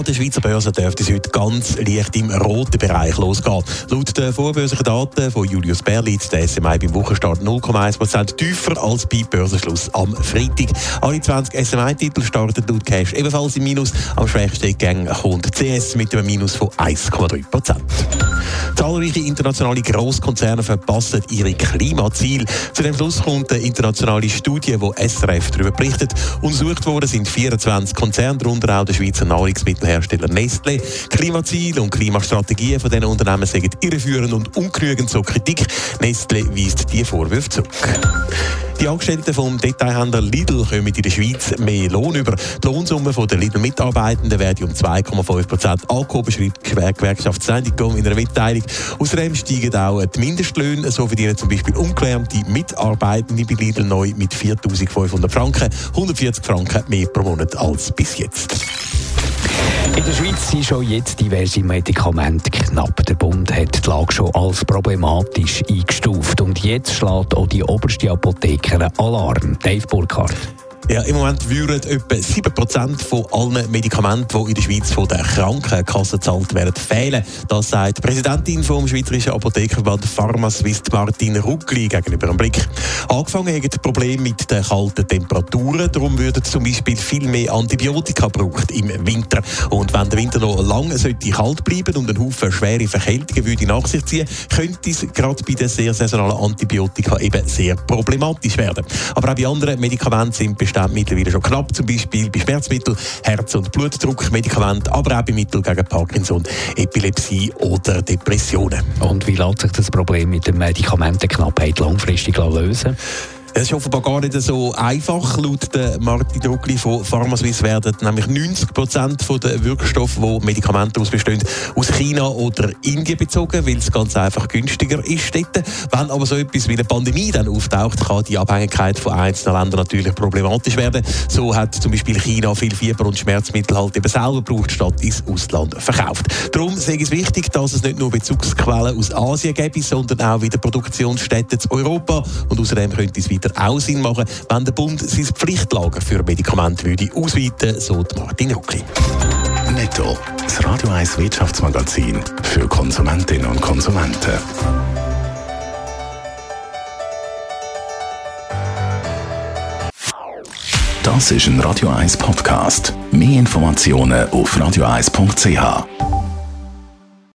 An der Schweizer Börse dürfte es heute ganz leicht im roten Bereich losgehen. Laut den vorbörslichen Daten von Julius Berli ist der SMI beim Wochenstart 0,1% tiefer als bei Börsenschluss am Freitag. Alle 20 SMI-Titel starten laut Cash ebenfalls im Minus. Am schwächsten Gang kommt CS mit einem Minus von 1,3%. Zahlreiche internationale Grosskonzerne verpassen ihre Klimaziele. Zu dem Schluss kommt eine internationale Studie, die SRF darüber berichtet. Untersucht worden sind 24 Konzerne, darunter auch der Schweizer Nahrungsmittelhersteller Nestle. Klimaziele und Klimastrategien von diesen Unternehmen sind irreführend und ungenügend zur Kritik. Nestle weist die Vorwürfe zurück. Die Angestellten vom Detailhändler Lidl kommen in der Schweiz mehr Lohn über. Die Lohnsumme der Lidl-Mitarbeitenden werden um 2,5 Prozent angehoben, schreibt die Gewerkschaft Sendicom in einer Mitteilung. Außerdem steigen auch die Mindestlöhne. So verdienen zum Beispiel ungelernte Mitarbeitende bei Lidl neu mit 4'500 Franken, 140 Franken mehr pro Monat als bis jetzt. In der Schweiz sind schon jetzt diverse Medikamente knapp. Der Bund hat die Lage schon als problematisch eingestuft. Und jetzt schlägt auch die oberste Apotheker Alarm. Dave Burkhardt. Ja, Im Moment würden etwa 7% von allen Medikamenten, die in der Schweiz von der Krankenkasse gezahlt werden, fehlen. Das sagt die Präsidentin vom Schweizerischen Apothekerverband Pharmaswiss, Martin Ruckli, gegenüber dem Blick. Angefangen haben die Probleme mit den kalten Temperaturen. Darum würden zum Beispiel viel mehr Antibiotika gebraucht im Winter. Und wenn der Winter noch lange sollte kalt bleiben und ein Haufen schwere Verkältungen würde nach sich ziehen, könnte es gerade bei den sehr saisonalen Antibiotika eben sehr problematisch werden. Aber auch bei anderen Medikamenten sind Bestände mittlerweile schon knapp, zum Beispiel bei Schmerzmitteln, Herz- und Blutdruckmedikamenten, aber auch bei Mitteln gegen Parkinson, Epilepsie oder Depressionen. Und wie lässt sich das Problem mit der Medikamentenknappheit langfristig lösen? Es ist offenbar gar nicht so einfach. Laut Martin Druckli von Pharmaswiss werden nämlich 90 Prozent der Wirkstoffe, die Medikamente ausbestehen, aus China oder Indien bezogen, weil es ganz einfach günstiger ist dort. Wenn aber so etwas wie eine Pandemie dann auftaucht, kann die Abhängigkeit von einzelnen Ländern natürlich problematisch werden. So hat zum Beispiel China viel Fieber- und Schmerzmittel halt eben selber gebraucht, statt ins Ausland verkauft. Darum ist es wichtig, dass es nicht nur Bezugsquellen aus Asien gibt, sondern auch wieder Produktionsstätten in Europa. Und außerdem könnte es wieder auch Sinn machen, wenn der Bund sein Pflichtlager für Medikamente würde ausweiten, so Martin Ruckli. Netto. Das Radio 1 Wirtschaftsmagazin für Konsumentinnen und Konsumenten. Das ist ein Radio 1 Podcast. Mehr Informationen auf radio1.ch.